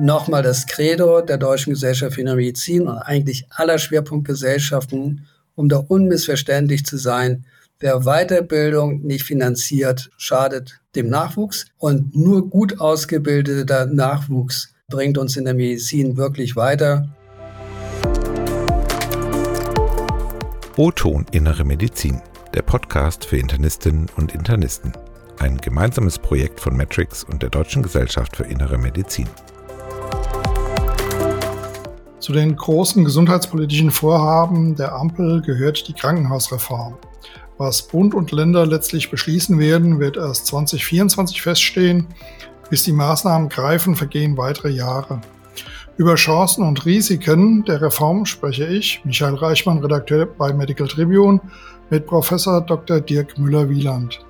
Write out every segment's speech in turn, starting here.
nochmal das Credo der Deutschen Gesellschaft für Medizin und eigentlich aller Schwerpunktgesellschaften, um da unmissverständlich zu sein. Wer Weiterbildung nicht finanziert, schadet dem Nachwuchs und nur gut ausgebildeter Nachwuchs bringt uns in der Medizin wirklich weiter. O-Ton Innere Medizin, der Podcast für Internistinnen und Internisten. Ein gemeinsames Projekt von Matrix und der Deutschen Gesellschaft für Innere Medizin. Zu den großen gesundheitspolitischen Vorhaben der Ampel gehört die Krankenhausreform. Was Bund und Länder letztlich beschließen werden, wird erst 2024 feststehen. Bis die Maßnahmen greifen, vergehen weitere Jahre. Über Chancen und Risiken der Reform spreche ich, Michael Reichmann, Redakteur bei Medical Tribune, mit Professor Dr. Dirk Müller-Wieland.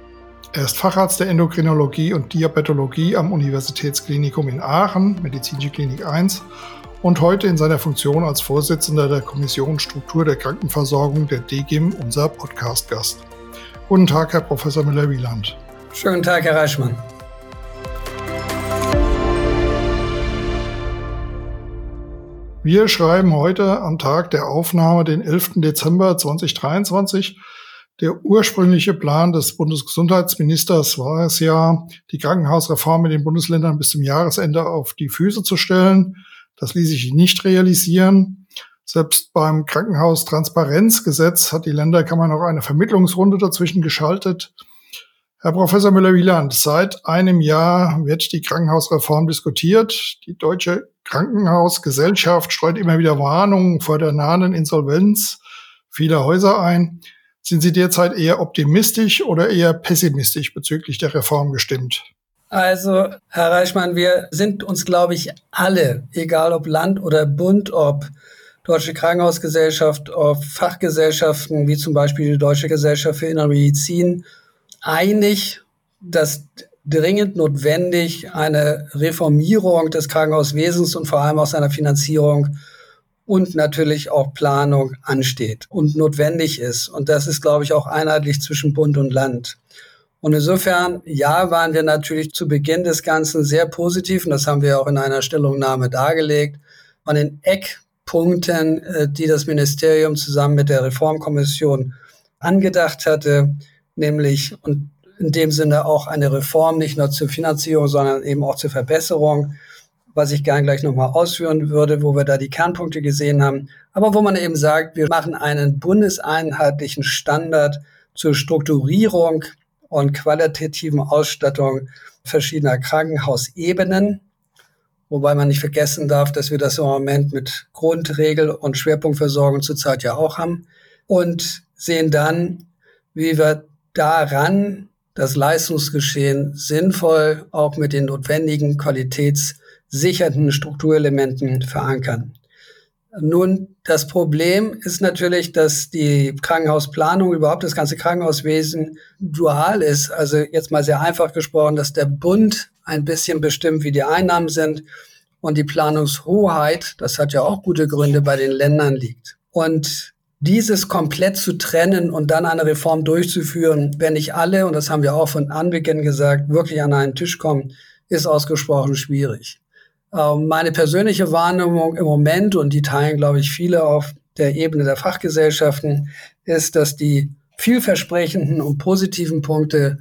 Er ist Facharzt der Endokrinologie und Diabetologie am Universitätsklinikum in Aachen, Medizinische Klinik 1 und heute in seiner Funktion als Vorsitzender der Kommission Struktur der Krankenversorgung der DGIM unser Podcast-Gast. Guten Tag, Herr Professor Müller-Wieland. Schönen Tag, Herr Reichmann. Wir schreiben heute am Tag der Aufnahme, den 11. Dezember 2023. Der ursprüngliche Plan des Bundesgesundheitsministers war es ja, die Krankenhausreform in den Bundesländern bis zum Jahresende auf die Füße zu stellen. Das ließ sich nicht realisieren. Selbst beim Krankenhaustransparenzgesetz hat die Länderkammer noch eine Vermittlungsrunde dazwischen geschaltet. Herr Professor Müller-Wieland, seit einem Jahr wird die Krankenhausreform diskutiert. Die Deutsche Krankenhausgesellschaft streut immer wieder Warnungen vor der nahen Insolvenz vieler Häuser ein. Sind Sie derzeit eher optimistisch oder eher pessimistisch bezüglich der Reform gestimmt? Also, Herr Reichmann, wir sind uns, glaube ich, alle, egal ob Land oder Bund, ob Deutsche Krankenhausgesellschaft, ob Fachgesellschaften wie zum Beispiel die Deutsche Gesellschaft für Innere Medizin, einig, dass dringend notwendig eine Reformierung des Krankenhauswesens und vor allem auch seiner Finanzierung und natürlich auch Planung ansteht und notwendig ist. Und das ist, glaube ich, auch einheitlich zwischen Bund und Land. Und insofern, ja, waren wir natürlich zu Beginn des Ganzen sehr positiv, und das haben wir auch in einer Stellungnahme dargelegt, an den Eckpunkten, äh, die das Ministerium zusammen mit der Reformkommission angedacht hatte, nämlich und in dem Sinne auch eine Reform nicht nur zur Finanzierung, sondern eben auch zur Verbesserung, was ich gern gleich nochmal ausführen würde, wo wir da die Kernpunkte gesehen haben, aber wo man eben sagt, wir machen einen bundeseinheitlichen Standard zur Strukturierung und qualitativen Ausstattung verschiedener Krankenhausebenen. Wobei man nicht vergessen darf, dass wir das im Moment mit Grundregel- und Schwerpunktversorgung zurzeit ja auch haben. Und sehen dann, wie wir daran das Leistungsgeschehen sinnvoll auch mit den notwendigen qualitätssichernden Strukturelementen verankern. Nun, das Problem ist natürlich, dass die Krankenhausplanung, überhaupt das ganze Krankenhauswesen dual ist. Also jetzt mal sehr einfach gesprochen, dass der Bund ein bisschen bestimmt, wie die Einnahmen sind und die Planungshoheit, das hat ja auch gute Gründe, bei den Ländern liegt. Und dieses komplett zu trennen und dann eine Reform durchzuführen, wenn nicht alle, und das haben wir auch von Anbeginn gesagt, wirklich an einen Tisch kommen, ist ausgesprochen schwierig. Ähm, meine persönliche Wahrnehmung im Moment, und die teilen, glaube ich, viele auf der Ebene der Fachgesellschaften, ist, dass die vielversprechenden und positiven Punkte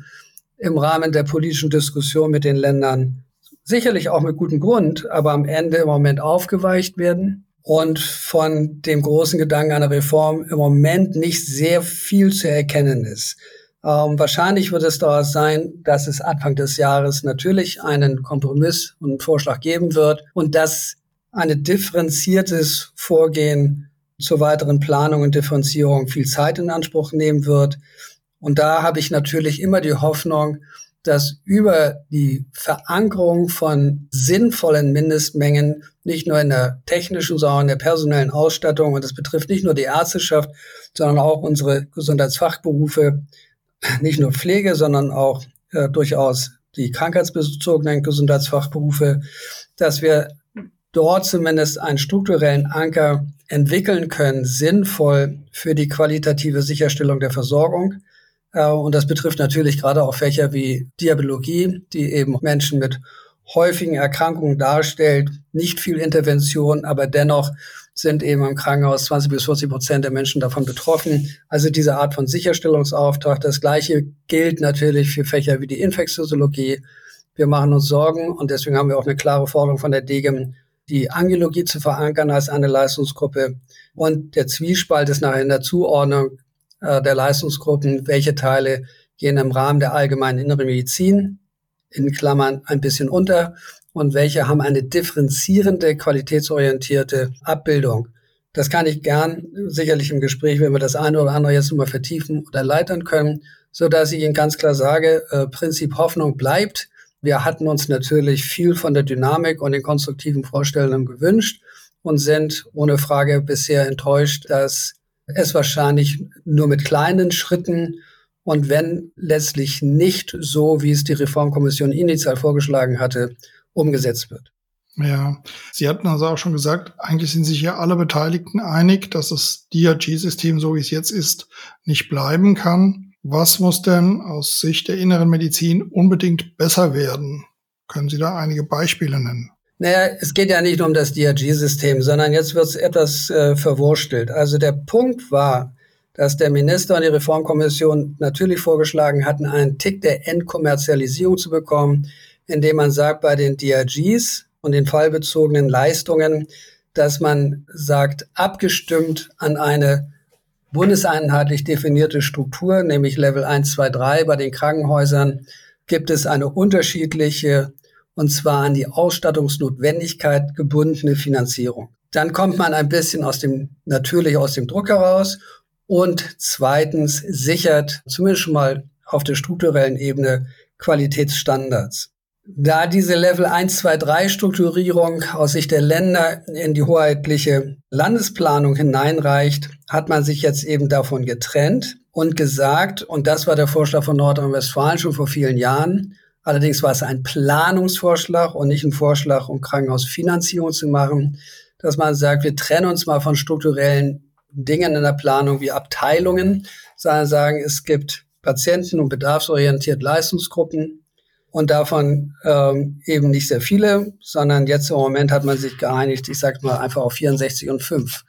im Rahmen der politischen Diskussion mit den Ländern sicherlich auch mit gutem Grund, aber am Ende im Moment aufgeweicht werden und von dem großen Gedanken einer Reform im Moment nicht sehr viel zu erkennen ist. Ähm, wahrscheinlich wird es daraus sein, dass es Anfang des Jahres natürlich einen Kompromiss und einen Vorschlag geben wird und dass ein differenziertes Vorgehen zur weiteren Planung und Differenzierung viel Zeit in Anspruch nehmen wird. Und da habe ich natürlich immer die Hoffnung, dass über die Verankerung von sinnvollen Mindestmengen nicht nur in der technischen, sondern in der personellen Ausstattung, und das betrifft nicht nur die Ärzteschaft, sondern auch unsere Gesundheitsfachberufe, nicht nur Pflege, sondern auch äh, durchaus die krankheitsbezogenen Gesundheitsfachberufe, dass wir dort zumindest einen strukturellen Anker entwickeln können, sinnvoll für die qualitative Sicherstellung der Versorgung. Äh, und das betrifft natürlich gerade auch Fächer wie Diabetologie, die eben Menschen mit häufigen Erkrankungen darstellt. Nicht viel Intervention, aber dennoch sind eben im Krankenhaus 20 bis 40 Prozent der Menschen davon betroffen. Also diese Art von Sicherstellungsauftrag. Das Gleiche gilt natürlich für Fächer wie die Infektiologie. Wir machen uns Sorgen und deswegen haben wir auch eine klare Forderung von der DGEM, die Angiologie zu verankern als eine Leistungsgruppe. Und der Zwiespalt ist nachher in der Zuordnung äh, der Leistungsgruppen, welche Teile gehen im Rahmen der allgemeinen inneren Medizin in Klammern ein bisschen unter und welche haben eine differenzierende, qualitätsorientierte Abbildung. Das kann ich gern sicherlich im Gespräch, wenn wir das eine oder andere jetzt nochmal vertiefen oder leitern können, so dass ich Ihnen ganz klar sage, äh, Prinzip Hoffnung bleibt. Wir hatten uns natürlich viel von der Dynamik und den konstruktiven Vorstellungen gewünscht und sind ohne Frage bisher enttäuscht, dass es wahrscheinlich nur mit kleinen Schritten und wenn letztlich nicht so, wie es die Reformkommission initial vorgeschlagen hatte, umgesetzt wird. Ja, Sie hatten also auch schon gesagt, eigentlich sind sich ja alle Beteiligten einig, dass das DRG-System, so wie es jetzt ist, nicht bleiben kann. Was muss denn aus Sicht der inneren Medizin unbedingt besser werden? Können Sie da einige Beispiele nennen? Naja, es geht ja nicht nur um das DRG-System, sondern jetzt wird es etwas äh, verwurstelt. Also der Punkt war, dass der Minister und die Reformkommission natürlich vorgeschlagen hatten, einen Tick der Entkommerzialisierung zu bekommen, indem man sagt, bei den DRGs und den fallbezogenen Leistungen, dass man sagt, abgestimmt an eine bundeseinheitlich definierte Struktur, nämlich Level 1, 2, 3 bei den Krankenhäusern, gibt es eine unterschiedliche und zwar an die Ausstattungsnotwendigkeit gebundene Finanzierung. Dann kommt man ein bisschen aus dem, natürlich aus dem Druck heraus und zweitens sichert zumindest schon mal auf der strukturellen Ebene Qualitätsstandards. Da diese Level 1, 2, 3 Strukturierung aus Sicht der Länder in die hoheitliche Landesplanung hineinreicht, hat man sich jetzt eben davon getrennt und gesagt, und das war der Vorschlag von Nordrhein-Westfalen schon vor vielen Jahren, allerdings war es ein Planungsvorschlag und nicht ein Vorschlag, um Krankenhausfinanzierung zu machen, dass man sagt, wir trennen uns mal von strukturellen Dingen in der Planung wie Abteilungen, sondern sagen, es gibt Patienten- und bedarfsorientiert Leistungsgruppen und davon ähm, eben nicht sehr viele, sondern jetzt im Moment hat man sich geeinigt, ich sage mal einfach auf 64 und 5.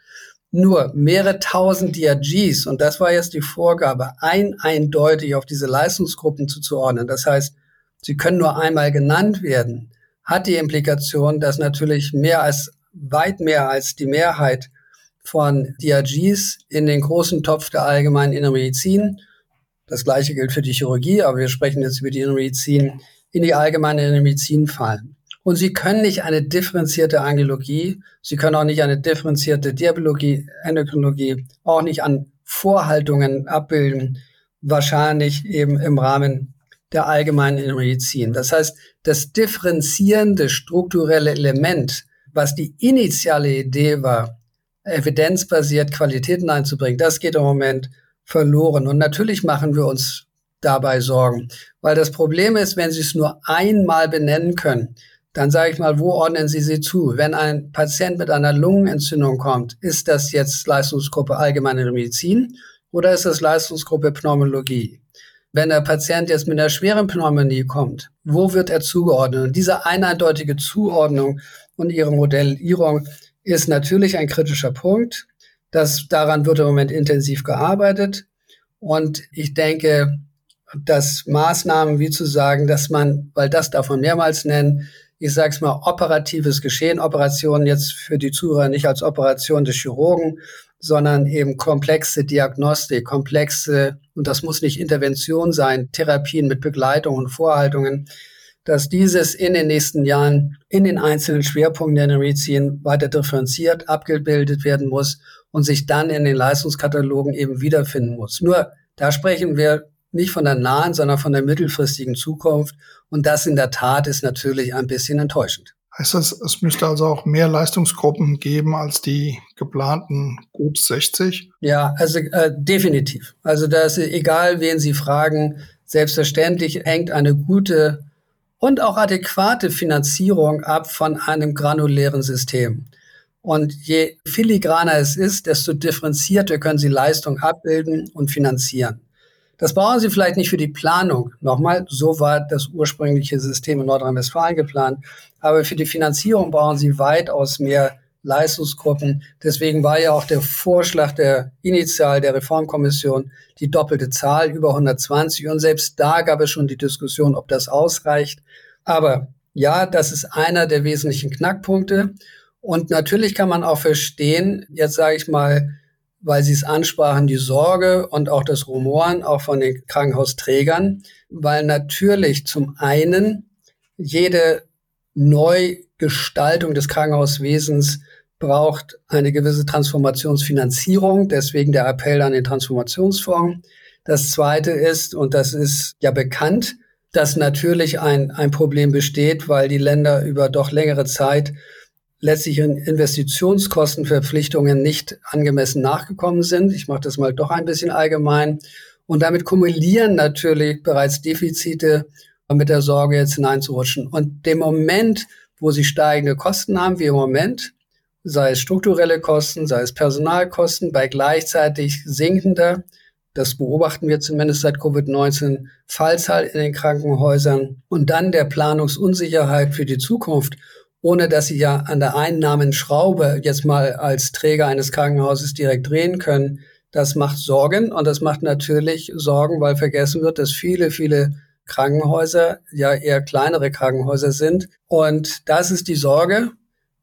Nur mehrere tausend DRGs, und das war jetzt die Vorgabe, ein eindeutig auf diese Leistungsgruppen zuzuordnen. Das heißt, sie können nur einmal genannt werden, hat die Implikation, dass natürlich mehr als, weit mehr als die Mehrheit von DRGs in den großen Topf der allgemeinen Inneren Medizin. Das gleiche gilt für die Chirurgie, aber wir sprechen jetzt über die Medizin, in die allgemeine Medizin fallen. Und Sie können nicht eine differenzierte Angiologie, Sie können auch nicht eine differenzierte Diabologie, Endokrinologie, auch nicht an Vorhaltungen abbilden, wahrscheinlich eben im Rahmen der allgemeinen Medizin. Das heißt, das differenzierende strukturelle Element, was die initiale Idee war, evidenzbasiert Qualitäten einzubringen, das geht im Moment verloren. Und natürlich machen wir uns dabei Sorgen, weil das Problem ist, wenn Sie es nur einmal benennen können, dann sage ich mal, wo ordnen Sie sie zu? Wenn ein Patient mit einer Lungenentzündung kommt, ist das jetzt Leistungsgruppe Allgemeine Medizin oder ist das Leistungsgruppe Pneumologie? Wenn der Patient jetzt mit einer schweren Pneumonie kommt, wo wird er zugeordnet? Und diese eindeutige Zuordnung und ihre Modellierung ist natürlich ein kritischer Punkt. Das, daran wird im Moment intensiv gearbeitet. Und ich denke, dass Maßnahmen wie zu sagen, dass man, weil das davon mehrmals nennen, ich sage es mal, operatives Geschehen, Operationen jetzt für die Zuhörer nicht als Operation des Chirurgen, sondern eben komplexe Diagnostik, komplexe, und das muss nicht Intervention sein, Therapien mit Begleitung und Vorhaltungen, dass dieses in den nächsten Jahren in den einzelnen Schwerpunkten der Medizin weiter differenziert, abgebildet werden muss und sich dann in den Leistungskatalogen eben wiederfinden muss. Nur da sprechen wir nicht von der nahen, sondern von der mittelfristigen Zukunft. Und das in der Tat ist natürlich ein bisschen enttäuschend. Heißt das, es müsste also auch mehr Leistungsgruppen geben als die geplanten gut 60? Ja, also äh, definitiv. Also da ist egal, wen Sie fragen, selbstverständlich hängt eine gute und auch adäquate Finanzierung ab von einem granulären System. Und je filigraner es ist, desto differenzierter können Sie Leistung abbilden und finanzieren. Das brauchen Sie vielleicht nicht für die Planung. Nochmal, so war das ursprüngliche System in Nordrhein-Westfalen geplant. Aber für die Finanzierung brauchen Sie weitaus mehr Leistungsgruppen. Deswegen war ja auch der Vorschlag der initial der Reformkommission die doppelte Zahl über 120. Und selbst da gab es schon die Diskussion, ob das ausreicht. Aber ja, das ist einer der wesentlichen Knackpunkte. Und natürlich kann man auch verstehen, jetzt sage ich mal, weil Sie es ansprachen, die Sorge und auch das Rumoren auch von den Krankenhausträgern, weil natürlich zum einen jede Neugestaltung des Krankenhauswesens braucht eine gewisse Transformationsfinanzierung, deswegen der Appell an den Transformationsfonds. Das Zweite ist, und das ist ja bekannt, dass natürlich ein, ein Problem besteht, weil die Länder über doch längere Zeit letztlich in Investitionskostenverpflichtungen nicht angemessen nachgekommen sind. Ich mache das mal doch ein bisschen allgemein. Und damit kumulieren natürlich bereits Defizite mit der Sorge, jetzt hineinzurutschen. Und dem Moment, wo sie steigende Kosten haben, wie im Moment, sei es strukturelle Kosten, sei es Personalkosten, bei gleichzeitig sinkender, das beobachten wir zumindest seit Covid-19, Fallzahl in den Krankenhäusern und dann der Planungsunsicherheit für die Zukunft, ohne dass sie ja an der Einnahmenschraube jetzt mal als Träger eines Krankenhauses direkt drehen können, das macht Sorgen und das macht natürlich Sorgen, weil vergessen wird, dass viele, viele Krankenhäuser ja eher kleinere Krankenhäuser sind. Und das ist die Sorge,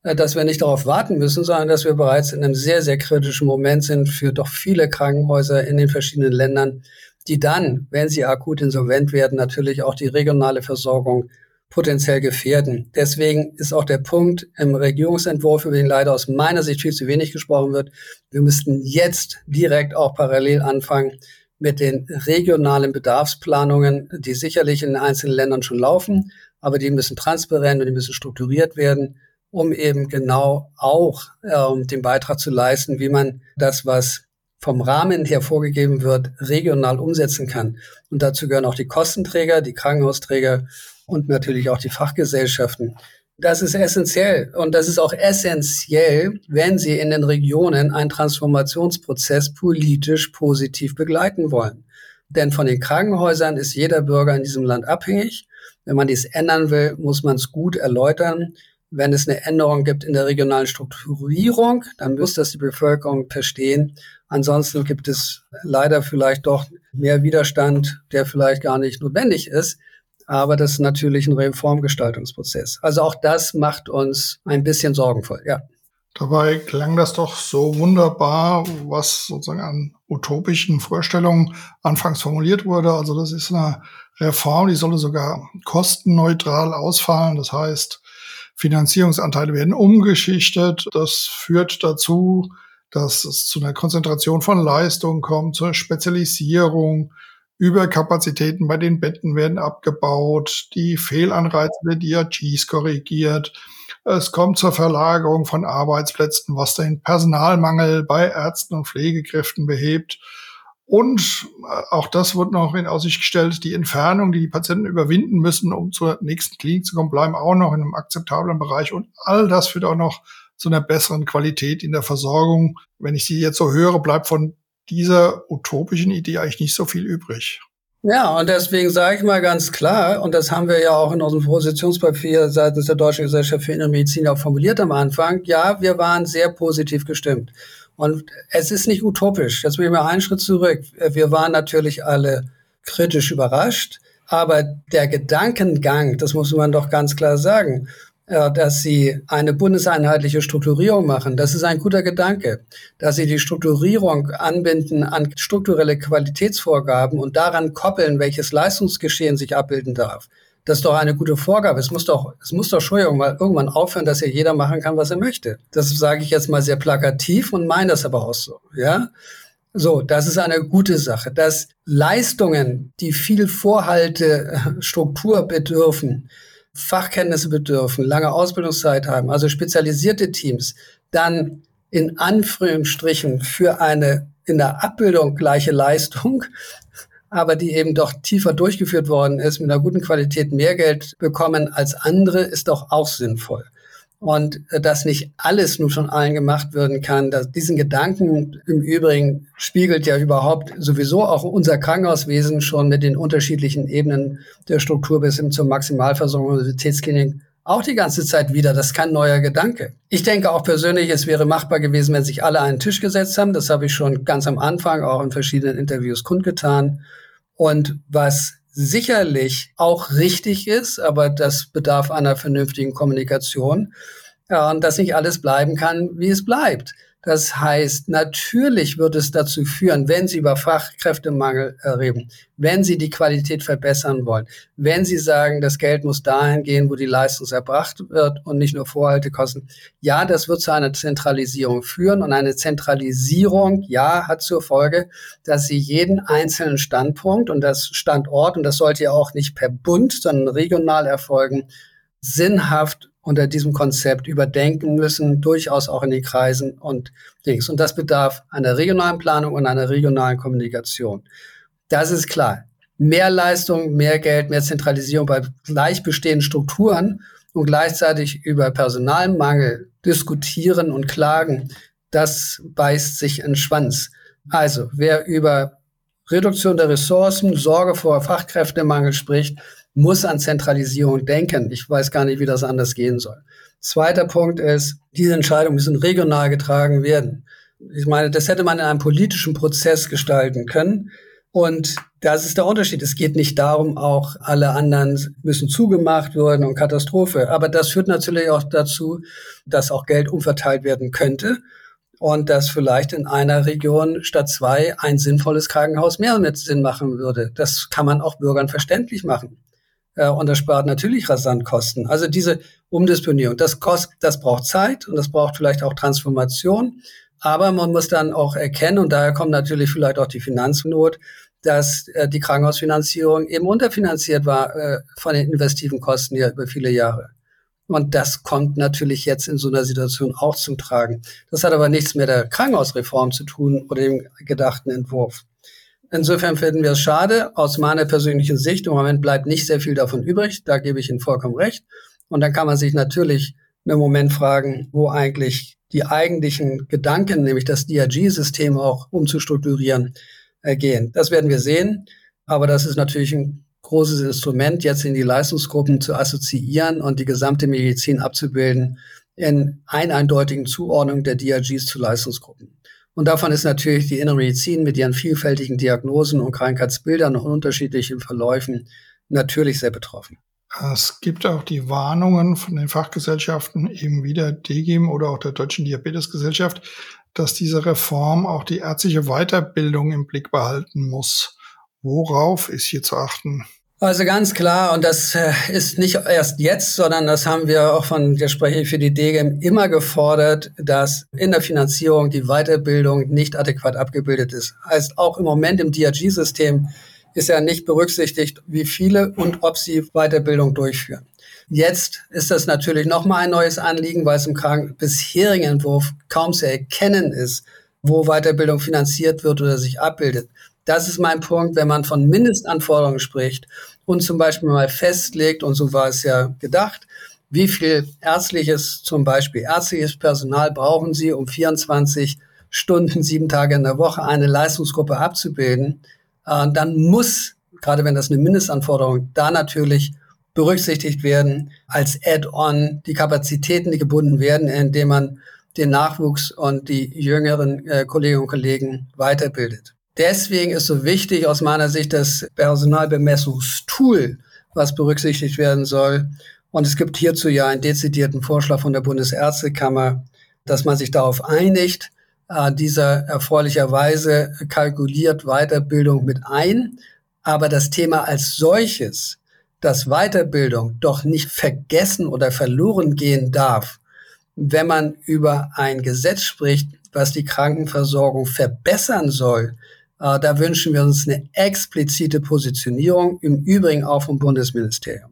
äh, dass wir nicht darauf warten müssen, sondern dass wir bereits in einem sehr, sehr kritischen Moment sind für doch viele Krankenhäuser in den verschiedenen Ländern, die dann, wenn sie akut insolvent werden, natürlich auch die regionale Versorgung potenziell gefährden. Deswegen ist auch der Punkt im Regierungsentwurf, über den leider aus meiner Sicht viel zu wenig gesprochen wird. Wir müssten jetzt direkt auch parallel anfangen, mit den regionalen Bedarfsplanungen, die sicherlich in einzelnen Ländern schon laufen, aber die müssen transparent und die müssen strukturiert werden, um eben genau auch ähm, den Beitrag zu leisten, wie man das, was vom Rahmen her vorgegeben wird, regional umsetzen kann. Und dazu gehören auch die Kostenträger, die Krankenhausträger und natürlich auch die Fachgesellschaften. Das ist essentiell. Und das ist auch essentiell, wenn Sie in den Regionen einen Transformationsprozess politisch positiv begleiten wollen. Denn von den Krankenhäusern ist jeder Bürger in diesem Land abhängig. Wenn man dies ändern will, muss man es gut erläutern. Wenn es eine Änderung gibt in der regionalen Strukturierung, dann muss das die Bevölkerung verstehen. Ansonsten gibt es leider vielleicht doch mehr Widerstand, der vielleicht gar nicht notwendig ist aber das ist natürlich ein Reformgestaltungsprozess. Also auch das macht uns ein bisschen sorgenvoll, ja. Dabei klang das doch so wunderbar, was sozusagen an utopischen Vorstellungen anfangs formuliert wurde. Also das ist eine Reform, die solle sogar kostenneutral ausfallen. Das heißt, Finanzierungsanteile werden umgeschichtet. Das führt dazu, dass es zu einer Konzentration von Leistungen kommt, zur Spezialisierung, Überkapazitäten bei den Betten werden abgebaut, die Fehlanreize der DRGs korrigiert. Es kommt zur Verlagerung von Arbeitsplätzen, was den Personalmangel bei Ärzten und Pflegekräften behebt. Und äh, auch das wird noch in Aussicht gestellt, die Entfernung, die die Patienten überwinden müssen, um zur nächsten Klinik zu kommen, bleiben auch noch in einem akzeptablen Bereich. Und all das führt auch noch zu einer besseren Qualität in der Versorgung. Wenn ich Sie jetzt so höre, bleibt von dieser utopischen Idee eigentlich nicht so viel übrig. Ja, und deswegen sage ich mal ganz klar, und das haben wir ja auch in unserem Positionspapier seitens der Deutschen Gesellschaft für Innere Medizin auch formuliert am Anfang, ja, wir waren sehr positiv gestimmt. Und es ist nicht utopisch. Jetzt will ich mal einen Schritt zurück. Wir waren natürlich alle kritisch überrascht, aber der Gedankengang, das muss man doch ganz klar sagen, dass sie eine bundeseinheitliche Strukturierung machen. Das ist ein guter Gedanke, dass sie die Strukturierung anbinden an strukturelle Qualitätsvorgaben und daran koppeln, welches Leistungsgeschehen sich abbilden darf. Das ist doch eine gute Vorgabe. Es muss doch, es muss doch schon irgendwann aufhören, dass ja jeder machen kann, was er möchte. Das sage ich jetzt mal sehr plakativ und meine das aber auch so, ja. So, das ist eine gute Sache. Dass Leistungen, die viel Vorhalte, Struktur bedürfen, Fachkenntnisse bedürfen, lange Ausbildungszeit haben, also spezialisierte Teams, dann in Anführungsstrichen für eine in der Abbildung gleiche Leistung, aber die eben doch tiefer durchgeführt worden ist, mit einer guten Qualität mehr Geld bekommen als andere, ist doch auch sinnvoll. Und äh, dass nicht alles nur von allen gemacht werden kann. Dass diesen Gedanken im Übrigen spiegelt ja überhaupt sowieso auch unser Krankenhauswesen schon mit den unterschiedlichen Ebenen der Struktur bis hin zur Maximalversorgung Universitätsklinik auch die ganze Zeit wieder. Das ist kein neuer Gedanke. Ich denke auch persönlich, es wäre machbar gewesen, wenn sich alle einen Tisch gesetzt haben. Das habe ich schon ganz am Anfang auch in verschiedenen Interviews kundgetan. Und was sicherlich auch richtig ist, aber das bedarf einer vernünftigen Kommunikation, ja, und dass nicht alles bleiben kann, wie es bleibt. Das heißt, natürlich wird es dazu führen, wenn Sie über Fachkräftemangel reden, wenn Sie die Qualität verbessern wollen, wenn Sie sagen, das Geld muss dahin gehen, wo die Leistung erbracht wird und nicht nur Vorhaltekosten. Ja, das wird zu einer Zentralisierung führen und eine Zentralisierung, ja, hat zur Folge, dass Sie jeden einzelnen Standpunkt und das Standort, und das sollte ja auch nicht per Bund, sondern regional erfolgen, sinnhaft unter diesem Konzept überdenken müssen, durchaus auch in den Kreisen und Dings. Und das bedarf einer regionalen Planung und einer regionalen Kommunikation. Das ist klar. Mehr Leistung, mehr Geld, mehr Zentralisierung bei gleich bestehenden Strukturen und gleichzeitig über Personalmangel diskutieren und klagen, das beißt sich in Schwanz. Also, wer über Reduktion der Ressourcen, Sorge vor Fachkräftemangel spricht, muss an Zentralisierung denken. Ich weiß gar nicht, wie das anders gehen soll. Zweiter Punkt ist, diese Entscheidungen müssen regional getragen werden. Ich meine, das hätte man in einem politischen Prozess gestalten können. Und das ist der Unterschied. Es geht nicht darum, auch alle anderen müssen zugemacht werden und Katastrophe. Aber das führt natürlich auch dazu, dass auch Geld umverteilt werden könnte und dass vielleicht in einer Region statt zwei ein sinnvolles Krankenhaus mehr mit Sinn machen würde. Das kann man auch Bürgern verständlich machen äh, und das spart natürlich rasant Kosten. Also diese Umdisponierung, das kostet, das braucht Zeit und das braucht vielleicht auch Transformation. Aber man muss dann auch erkennen, und daher kommt natürlich vielleicht auch die Finanznot, dass äh, die Krankenhausfinanzierung eben unterfinanziert war äh, von den investiven Kosten ja über viele Jahre. Und das kommt natürlich jetzt in so einer Situation auch zum Tragen. Das hat aber nichts mit der Krankenhausreform zu tun oder dem gedachten Entwurf. Insofern finden wir es schade. Aus meiner persönlichen Sicht, im Moment bleibt nicht sehr viel davon übrig. Da gebe ich Ihnen vollkommen recht. Und dann kann man sich natürlich im Moment fragen, wo eigentlich die eigentlichen Gedanken, nämlich das DRG-System auch umzustrukturieren, äh, gehen. Das werden wir sehen. Aber das ist natürlich ein großes Instrument, jetzt in die Leistungsgruppen zu assoziieren und die gesamte Medizin abzubilden in eindeutigen Zuordnung der DRGs zu Leistungsgruppen. Und davon ist natürlich die innere Medizin mit ihren vielfältigen Diagnosen und Krankheitsbildern und unterschiedlichen Verläufen natürlich sehr betroffen. Es gibt auch die Warnungen von den Fachgesellschaften, eben wie der DGIM oder auch der Deutschen Diabetesgesellschaft, dass diese Reform auch die ärztliche Weiterbildung im Blick behalten muss. Worauf ist hier zu achten? Also ganz klar, und das äh, ist nicht erst jetzt, sondern das haben wir auch von der Sprecher für die DGM immer gefordert, dass in der Finanzierung die Weiterbildung nicht adäquat abgebildet ist. Heißt, auch im Moment im DRG-System ist ja nicht berücksichtigt, wie viele und ob sie Weiterbildung durchführen. Jetzt ist das natürlich nochmal ein neues Anliegen, weil es im bisherigen Entwurf kaum zu erkennen ist, wo Weiterbildung finanziert wird oder sich abbildet. Das ist mein Punkt, wenn man von Mindestanforderungen spricht und zum Beispiel mal festlegt, und so war es ja gedacht, wie viel ärztliches, zum Beispiel ärztliches Personal brauchen Sie, um 24 Stunden, sieben Tage in der Woche eine Leistungsgruppe abzubilden, äh, dann muss, gerade wenn das eine Mindestanforderung, da natürlich berücksichtigt werden als Add-on die Kapazitäten, die gebunden werden, indem man den Nachwuchs und die jüngeren äh, Kolleginnen und Kollegen weiterbildet. Deswegen ist so wichtig aus meiner Sicht das Personalbemessungstool, was berücksichtigt werden soll. Und es gibt hierzu ja einen dezidierten Vorschlag von der Bundesärztekammer, dass man sich darauf einigt. Äh, dieser erfreulicherweise kalkuliert Weiterbildung mit ein. Aber das Thema als solches, dass Weiterbildung doch nicht vergessen oder verloren gehen darf, wenn man über ein Gesetz spricht, was die Krankenversorgung verbessern soll, äh, da wünschen wir uns eine explizite Positionierung, im Übrigen auch vom Bundesministerium.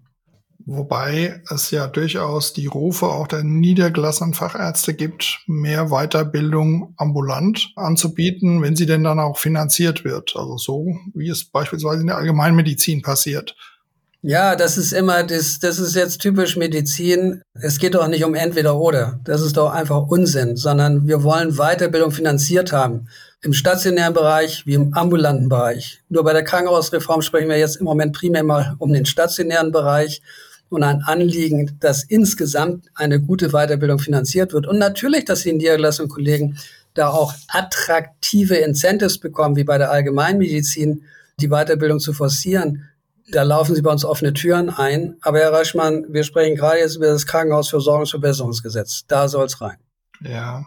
Wobei es ja durchaus die Rufe auch der niedergelassenen Fachärzte gibt, mehr Weiterbildung ambulant anzubieten, wenn sie denn dann auch finanziert wird. Also so, wie es beispielsweise in der Allgemeinmedizin passiert. Ja, das ist immer, das, das ist jetzt typisch Medizin. Es geht doch nicht um entweder oder. Das ist doch einfach Unsinn, sondern wir wollen Weiterbildung finanziert haben. Im stationären Bereich wie im ambulanten Bereich. Nur bei der Krankenhausreform sprechen wir jetzt im Moment primär mal um den stationären Bereich und ein Anliegen, dass insgesamt eine gute Weiterbildung finanziert wird. Und natürlich, dass die niedergelassenen Kollegen da auch attraktive Incentives bekommen, wie bei der Allgemeinmedizin, die Weiterbildung zu forcieren da laufen Sie bei uns offene Türen ein. Aber Herr Reichmann, wir sprechen gerade jetzt über das Krankenhausversorgungsverbesserungsgesetz. Da soll es rein. Ja,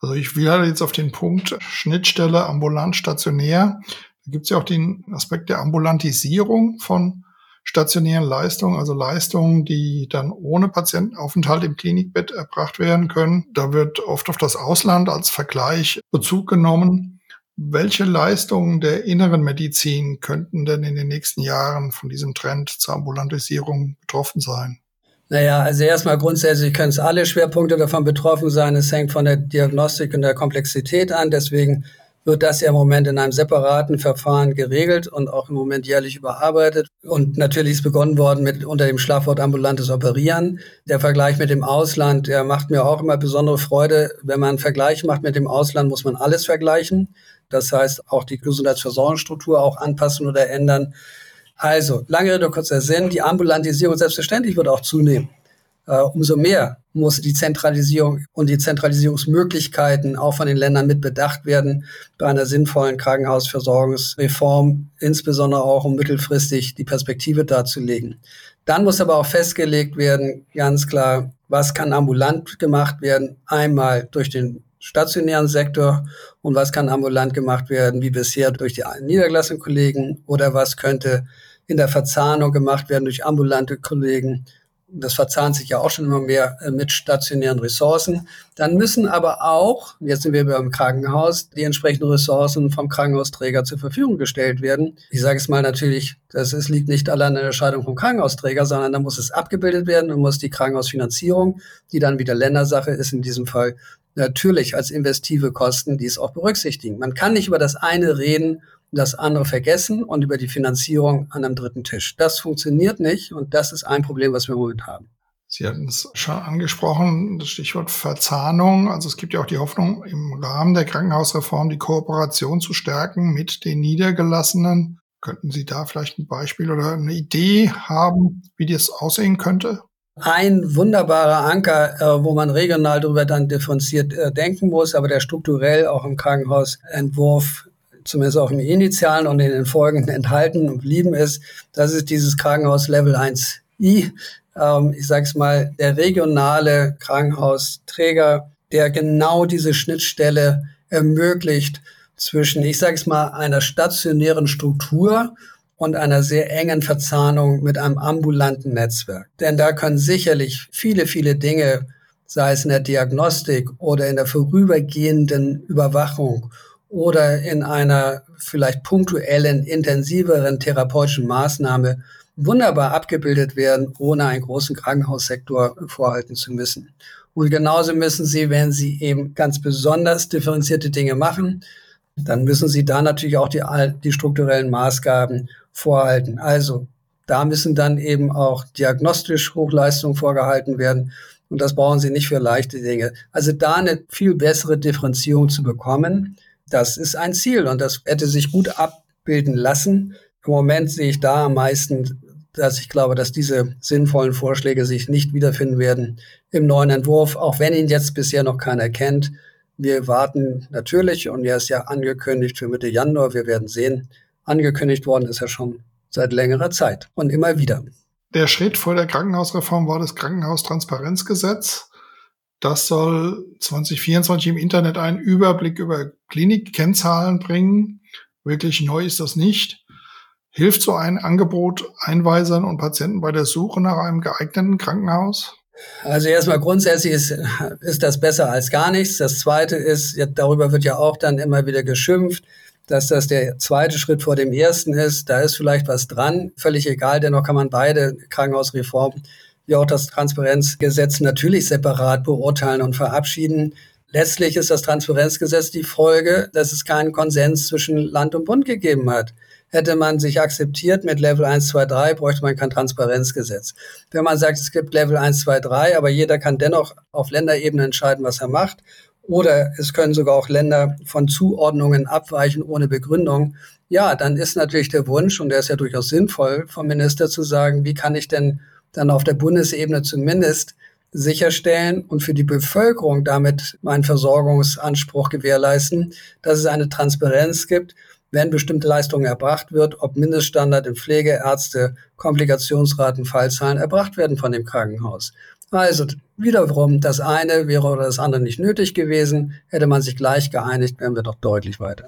also ich will halt jetzt auf den Punkt Schnittstelle ambulant stationär. Da gibt es ja auch den Aspekt der Ambulantisierung von stationären Leistungen, also Leistungen, die dann ohne Patientenaufenthalt im Klinikbett erbracht werden können. Da wird oft auf das Ausland als Vergleich Bezug genommen. Welche Leistungen der inneren Medizin könnten denn in den nächsten Jahren von diesem Trend zur Ambulantisierung betroffen sein? Naja, also erstmal grundsätzlich können es alle Schwerpunkte davon betroffen sein. Es hängt von der Diagnostik und der Komplexität an. Deswegen wird das ja im Moment in einem separaten Verfahren geregelt und auch im Moment jährlich überarbeitet. Und natürlich ist begonnen worden mit unter dem Schlagwort ambulantes Operieren. Der Vergleich mit dem Ausland, der macht mir auch immer besondere Freude. Wenn man einen Vergleich macht mit dem Ausland, muss man alles vergleichen. Das heißt, auch die Gesundheitsversorgungsstruktur auch anpassen oder ändern. Also, lange Rede, kurzer Sinn, die Ambulantisierung selbstverständlich wird auch zunehmen. Äh, umso mehr muss die Zentralisierung und die Zentralisierungsmöglichkeiten auch von den Ländern mit bedacht werden bei einer sinnvollen Krankenhausversorgungsreform, insbesondere auch um mittelfristig die Perspektive darzulegen. Dann muss aber auch festgelegt werden, ganz klar, was kann ambulant gemacht werden? Einmal durch den stationären Sektor und was kann ambulant gemacht werden, wie bisher durch die niedergelassenen Kollegen oder was könnte in der Verzahnung gemacht werden durch ambulante Kollegen. Das verzahnt sich ja auch schon immer mehr äh, mit stationären Ressourcen. Dann müssen aber auch, jetzt sind wir beim Krankenhaus, die entsprechenden Ressourcen vom Krankenhausträger zur Verfügung gestellt werden. Ich sage es mal natürlich, das ist, liegt nicht allein in der Entscheidung vom Krankenhausträger, sondern da muss es abgebildet werden und muss die Krankenhausfinanzierung, die dann wieder Ländersache ist, in diesem Fall natürlich als investive Kosten dies auch berücksichtigen. Man kann nicht über das eine reden und das andere vergessen und über die Finanzierung an einem dritten Tisch. Das funktioniert nicht und das ist ein Problem, was wir im haben. Sie hatten es schon angesprochen, das Stichwort Verzahnung. Also es gibt ja auch die Hoffnung, im Rahmen der Krankenhausreform die Kooperation zu stärken mit den Niedergelassenen. Könnten Sie da vielleicht ein Beispiel oder eine Idee haben, wie das aussehen könnte? Ein wunderbarer Anker, äh, wo man regional darüber dann differenziert äh, denken muss, aber der strukturell auch im Krankenhausentwurf zumindest auch im Initialen und in den folgenden enthalten und blieben ist, das ist dieses Krankenhaus Level 1i. Ähm, ich sage es mal, der regionale Krankenhausträger, der genau diese Schnittstelle ermöglicht zwischen, ich sage es mal, einer stationären Struktur und einer sehr engen Verzahnung mit einem ambulanten Netzwerk. Denn da können sicherlich viele, viele Dinge, sei es in der Diagnostik oder in der vorübergehenden Überwachung oder in einer vielleicht punktuellen, intensiveren therapeutischen Maßnahme wunderbar abgebildet werden, ohne einen großen Krankenhaussektor vorhalten zu müssen. Und genauso müssen Sie, wenn Sie eben ganz besonders differenzierte Dinge machen, dann müssen Sie da natürlich auch die, die strukturellen Maßgaben vorhalten. Also da müssen dann eben auch diagnostisch Hochleistungen vorgehalten werden. Und das brauchen Sie nicht für leichte Dinge. Also da eine viel bessere Differenzierung zu bekommen, das ist ein Ziel und das hätte sich gut abbilden lassen. Im Moment sehe ich da am meisten, dass ich glaube, dass diese sinnvollen Vorschläge sich nicht wiederfinden werden im neuen Entwurf, auch wenn ihn jetzt bisher noch keiner kennt. Wir warten natürlich und er ist ja angekündigt für Mitte Januar. Wir werden sehen, Angekündigt worden ist er schon seit längerer Zeit und immer wieder. Der Schritt vor der Krankenhausreform war das Krankenhaustransparenzgesetz. Das soll 2024 im Internet einen Überblick über Klinikkennzahlen bringen. Wirklich neu ist das nicht. Hilft so ein Angebot Einweisern und Patienten bei der Suche nach einem geeigneten Krankenhaus? Also erstmal grundsätzlich ist, ist das besser als gar nichts. Das Zweite ist, darüber wird ja auch dann immer wieder geschimpft, dass das der zweite Schritt vor dem ersten ist. Da ist vielleicht was dran, völlig egal, dennoch kann man beide Krankenhausreformen wie auch das Transparenzgesetz natürlich separat beurteilen und verabschieden. Letztlich ist das Transparenzgesetz die Folge, dass es keinen Konsens zwischen Land und Bund gegeben hat. Hätte man sich akzeptiert mit Level 1, 2, 3, bräuchte man kein Transparenzgesetz. Wenn man sagt, es gibt Level 1, 2, 3, aber jeder kann dennoch auf Länderebene entscheiden, was er macht, oder es können sogar auch Länder von Zuordnungen abweichen ohne Begründung, ja, dann ist natürlich der Wunsch, und der ist ja durchaus sinnvoll, vom Minister zu sagen, wie kann ich denn dann auf der Bundesebene zumindest sicherstellen und für die Bevölkerung damit meinen Versorgungsanspruch gewährleisten, dass es eine Transparenz gibt, wenn bestimmte Leistungen erbracht wird, ob Mindeststandard in Pflege, Ärzte, Komplikationsraten, Fallzahlen erbracht werden von dem Krankenhaus. Also wiederum, das eine wäre oder das andere nicht nötig gewesen. Hätte man sich gleich geeinigt, wären wir doch deutlich weiter.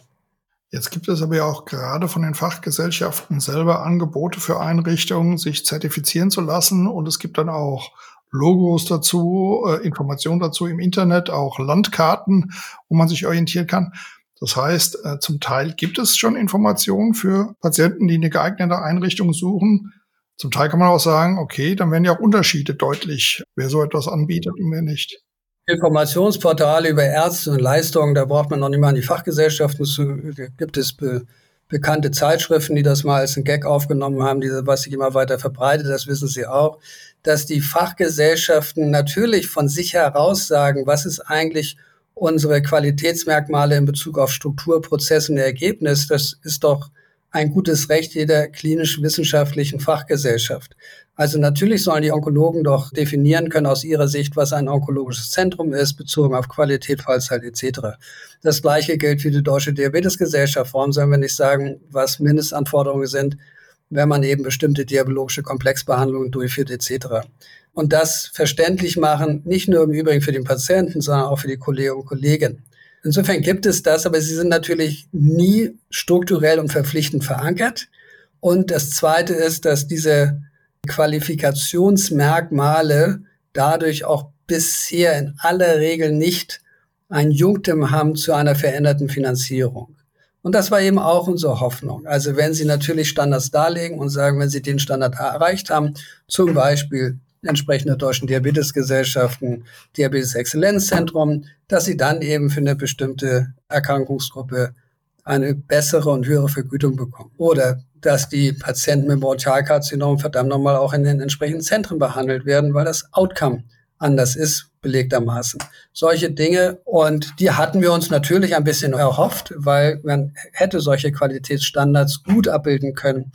Jetzt gibt es aber ja auch gerade von den Fachgesellschaften selber Angebote für Einrichtungen, sich zertifizieren zu lassen. Und es gibt dann auch Logos dazu, äh, Informationen dazu im Internet, auch Landkarten, wo man sich orientieren kann. Das heißt, äh, zum Teil gibt es schon Informationen für Patienten, die eine geeignete Einrichtung suchen. Zum Teil kann man auch sagen, okay, dann werden ja auch Unterschiede deutlich, wer so etwas anbietet und wer nicht. Informationsportale über Ärzte und Leistungen, da braucht man noch nicht mal an die Fachgesellschaften zu. Gibt es be bekannte Zeitschriften, die das mal als ein Gag aufgenommen haben, die, was sich immer weiter verbreitet, das wissen Sie auch, dass die Fachgesellschaften natürlich von sich heraus sagen, was ist eigentlich unsere Qualitätsmerkmale in Bezug auf Struktur, Prozess und Ergebnis. Das ist doch ein gutes Recht jeder klinisch-wissenschaftlichen Fachgesellschaft. Also natürlich sollen die Onkologen doch definieren können aus ihrer Sicht, was ein onkologisches Zentrum ist, bezogen auf Qualität, Fallzeit etc. Das gleiche gilt für die Deutsche Diabetesgesellschaft. Warum sollen wir nicht sagen, was Mindestanforderungen sind, wenn man eben bestimmte diabologische Komplexbehandlungen durchführt etc. Und das verständlich machen, nicht nur im Übrigen für den Patienten, sondern auch für die Kolleginnen und Kollegen. Insofern gibt es das, aber sie sind natürlich nie strukturell und verpflichtend verankert. Und das Zweite ist, dass diese Qualifikationsmerkmale dadurch auch bisher in aller Regel nicht ein Junktim haben zu einer veränderten Finanzierung. Und das war eben auch unsere Hoffnung. Also wenn Sie natürlich Standards darlegen und sagen, wenn Sie den Standard erreicht haben, zum Beispiel entsprechende deutschen Diabetesgesellschaften, Diabetes-Exzellenzzentrum, dass sie dann eben für eine bestimmte Erkrankungsgruppe eine bessere und höhere Vergütung bekommen. Oder dass die Patienten mit Bronchialkarzinom verdammt nochmal auch in den entsprechenden Zentren behandelt werden, weil das Outcome anders ist, belegtermaßen. Solche Dinge. Und die hatten wir uns natürlich ein bisschen erhofft, weil man hätte solche Qualitätsstandards gut abbilden können,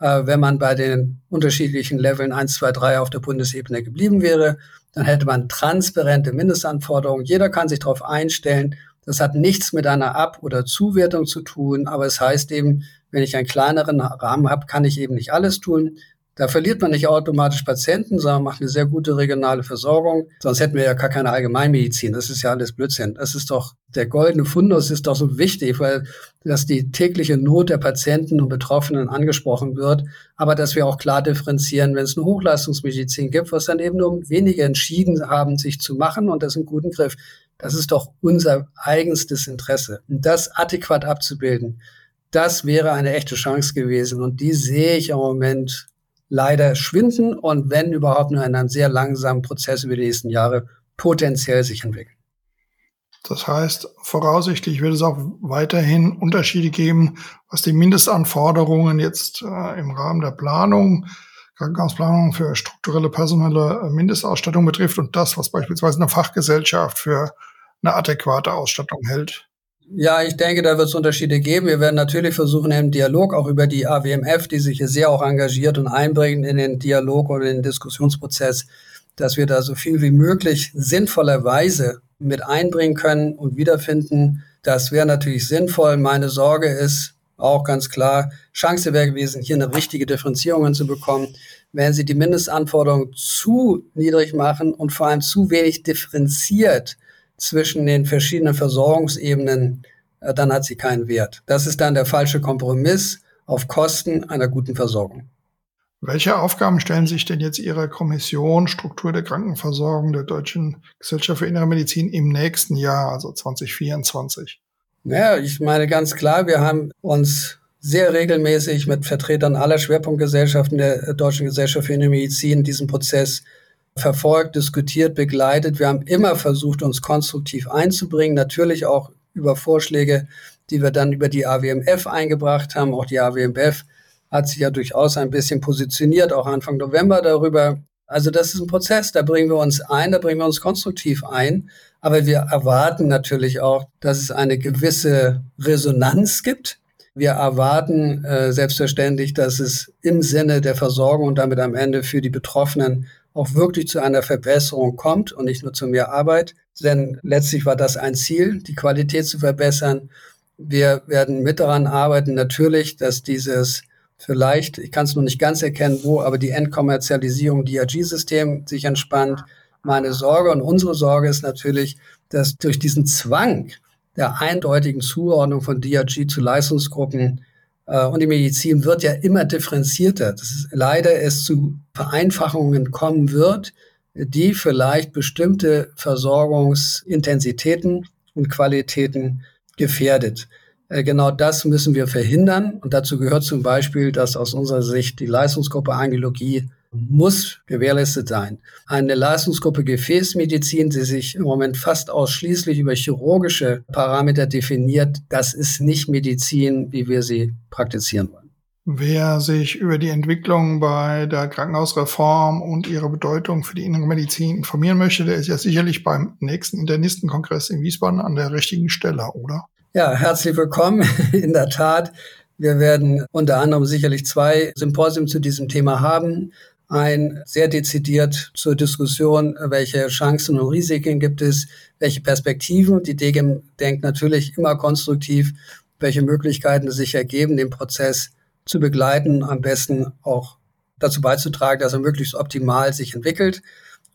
äh, wenn man bei den unterschiedlichen Leveln 1, 2, 3 auf der Bundesebene geblieben wäre. Dann hätte man transparente Mindestanforderungen. Jeder kann sich darauf einstellen. Das hat nichts mit einer Ab- oder Zuwertung zu tun, aber es heißt eben, wenn ich einen kleineren Rahmen habe, kann ich eben nicht alles tun. Da verliert man nicht automatisch Patienten, sondern macht eine sehr gute regionale Versorgung. Sonst hätten wir ja gar keine Allgemeinmedizin. Das ist ja alles Blödsinn. Das ist doch, der goldene Fundus ist doch so wichtig, weil dass die tägliche Not der Patienten und Betroffenen angesprochen wird, aber dass wir auch klar differenzieren, wenn es eine Hochleistungsmedizin gibt, was dann eben nur wenige entschieden haben, sich zu machen und das im guten Griff. Das ist doch unser eigenstes Interesse. Und das adäquat abzubilden, das wäre eine echte Chance gewesen. Und die sehe ich im Moment leider schwinden und wenn überhaupt nur in einem sehr langsamen Prozess über die nächsten Jahre potenziell sich entwickeln. Das heißt, voraussichtlich wird es auch weiterhin Unterschiede geben, was die Mindestanforderungen jetzt äh, im Rahmen der Planung, Krankenhausplanung für strukturelle personelle äh, Mindestausstattung betrifft und das, was beispielsweise eine Fachgesellschaft für eine adäquate Ausstattung hält. Ja, ich denke, da wird es Unterschiede geben. Wir werden natürlich versuchen, im Dialog auch über die AWMF, die sich hier sehr auch engagiert und einbringen in den Dialog oder in den Diskussionsprozess, dass wir da so viel wie möglich sinnvollerweise mit einbringen können und wiederfinden. Das wäre natürlich sinnvoll. Meine Sorge ist auch ganz klar, Chance wäre gewesen, hier eine richtige Differenzierung zu bekommen. Wenn Sie die Mindestanforderungen zu niedrig machen und vor allem zu wenig differenziert, zwischen den verschiedenen Versorgungsebenen, äh, dann hat sie keinen Wert. Das ist dann der falsche Kompromiss auf Kosten einer guten Versorgung. Welche Aufgaben stellen sich denn jetzt Ihrer Kommission Struktur der Krankenversorgung der Deutschen Gesellschaft für Innere Medizin im nächsten Jahr, also 2024? Naja, ich meine ganz klar, wir haben uns sehr regelmäßig mit Vertretern aller Schwerpunktgesellschaften der Deutschen Gesellschaft für Innere Medizin diesen Prozess verfolgt, diskutiert, begleitet. Wir haben immer versucht, uns konstruktiv einzubringen, natürlich auch über Vorschläge, die wir dann über die AWMF eingebracht haben. Auch die AWMF hat sich ja durchaus ein bisschen positioniert, auch Anfang November darüber. Also das ist ein Prozess, da bringen wir uns ein, da bringen wir uns konstruktiv ein. Aber wir erwarten natürlich auch, dass es eine gewisse Resonanz gibt. Wir erwarten äh, selbstverständlich, dass es im Sinne der Versorgung und damit am Ende für die Betroffenen auch wirklich zu einer Verbesserung kommt und nicht nur zu mehr Arbeit. Denn letztlich war das ein Ziel, die Qualität zu verbessern. Wir werden mit daran arbeiten, natürlich, dass dieses vielleicht, ich kann es noch nicht ganz erkennen, wo, aber die Endkommerzialisierung DRG-System sich entspannt. Meine Sorge und unsere Sorge ist natürlich, dass durch diesen Zwang der eindeutigen Zuordnung von DRG zu Leistungsgruppen und die Medizin wird ja immer differenzierter, dass es leider es zu Vereinfachungen kommen wird, die vielleicht bestimmte Versorgungsintensitäten und Qualitäten gefährdet. Äh, genau das müssen wir verhindern. Und dazu gehört zum Beispiel, dass aus unserer Sicht die Leistungsgruppe Angiologie muss gewährleistet sein. Eine Leistungsgruppe Gefäßmedizin, die sich im Moment fast ausschließlich über chirurgische Parameter definiert, das ist nicht Medizin, wie wir sie praktizieren wollen. Wer sich über die Entwicklung bei der Krankenhausreform und ihre Bedeutung für die innere Medizin informieren möchte, der ist ja sicherlich beim nächsten Internistenkongress in Wiesbaden an der richtigen Stelle, oder? Ja, herzlich willkommen. In der Tat, wir werden unter anderem sicherlich zwei Symposien zu diesem Thema haben. Ein sehr dezidiert zur Diskussion, welche Chancen und Risiken gibt es, welche Perspektiven. Die DGEM denkt natürlich immer konstruktiv, welche Möglichkeiten sich ergeben, den Prozess zu begleiten, am besten auch dazu beizutragen, dass er möglichst optimal sich entwickelt.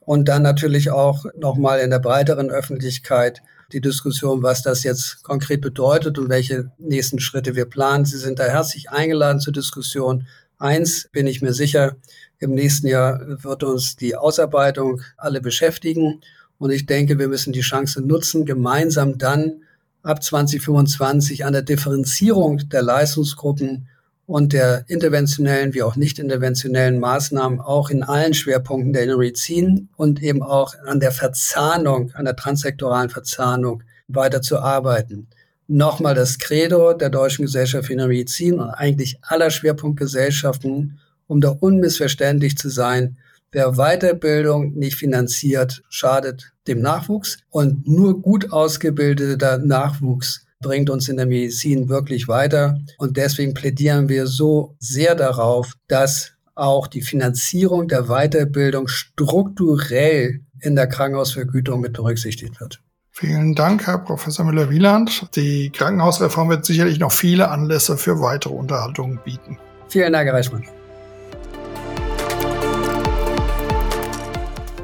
Und dann natürlich auch nochmal in der breiteren Öffentlichkeit die Diskussion, was das jetzt konkret bedeutet und welche nächsten Schritte wir planen. Sie sind da herzlich eingeladen zur Diskussion. Eins bin ich mir sicher, im nächsten Jahr wird uns die Ausarbeitung alle beschäftigen. Und ich denke, wir müssen die Chance nutzen, gemeinsam dann ab 2025 an der Differenzierung der Leistungsgruppen und der interventionellen wie auch nicht interventionellen Maßnahmen auch in allen Schwerpunkten der Medizin und eben auch an der Verzahnung, an der transsektoralen Verzahnung weiter zu arbeiten. Nochmal das Credo der Deutschen Gesellschaft für Medizin und eigentlich aller Schwerpunktgesellschaften, um da unmissverständlich zu sein, wer Weiterbildung nicht finanziert, schadet dem Nachwuchs und nur gut ausgebildeter Nachwuchs bringt uns in der Medizin wirklich weiter. Und deswegen plädieren wir so sehr darauf, dass auch die Finanzierung der Weiterbildung strukturell in der Krankenhausvergütung mit berücksichtigt wird. Vielen Dank, Herr Professor Müller-Wieland. Die Krankenhausreform wird sicherlich noch viele Anlässe für weitere Unterhaltungen bieten. Vielen Dank, Herr Reichmann.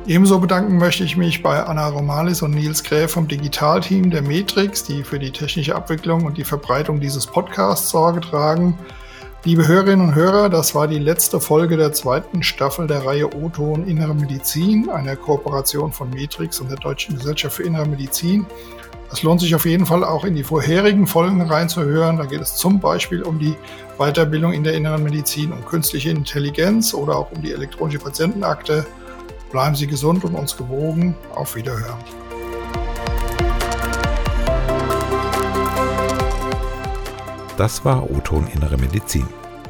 Ebenso bedanken möchte ich mich bei Anna Romalis und Nils Gräf vom Digitalteam der Matrix, die für die technische Abwicklung und die Verbreitung dieses Podcasts Sorge tragen. Liebe Hörerinnen und Hörer, das war die letzte Folge der zweiten Staffel der Reihe O-Ton Innere Medizin, einer Kooperation von Matrix und der Deutschen Gesellschaft für Innere Medizin. Es lohnt sich auf jeden Fall auch in die vorherigen Folgen reinzuhören. Da geht es zum Beispiel um die Weiterbildung in der inneren Medizin, um künstliche Intelligenz oder auch um die elektronische Patientenakte. Bleiben Sie gesund und uns gewogen. Auf Wiederhören. Das war O-Ton Innere Medizin.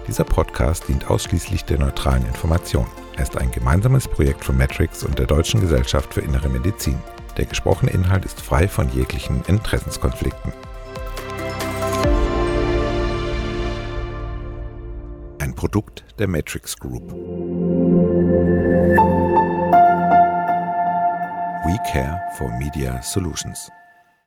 Dieser Podcast dient ausschließlich der neutralen Information. Er ist ein gemeinsames Projekt von Matrix und der Deutschen Gesellschaft für Innere Medizin. Der gesprochene Inhalt ist frei von jeglichen Interessenskonflikten. Ein Produkt der Matrix Group. We Care for Media Solutions.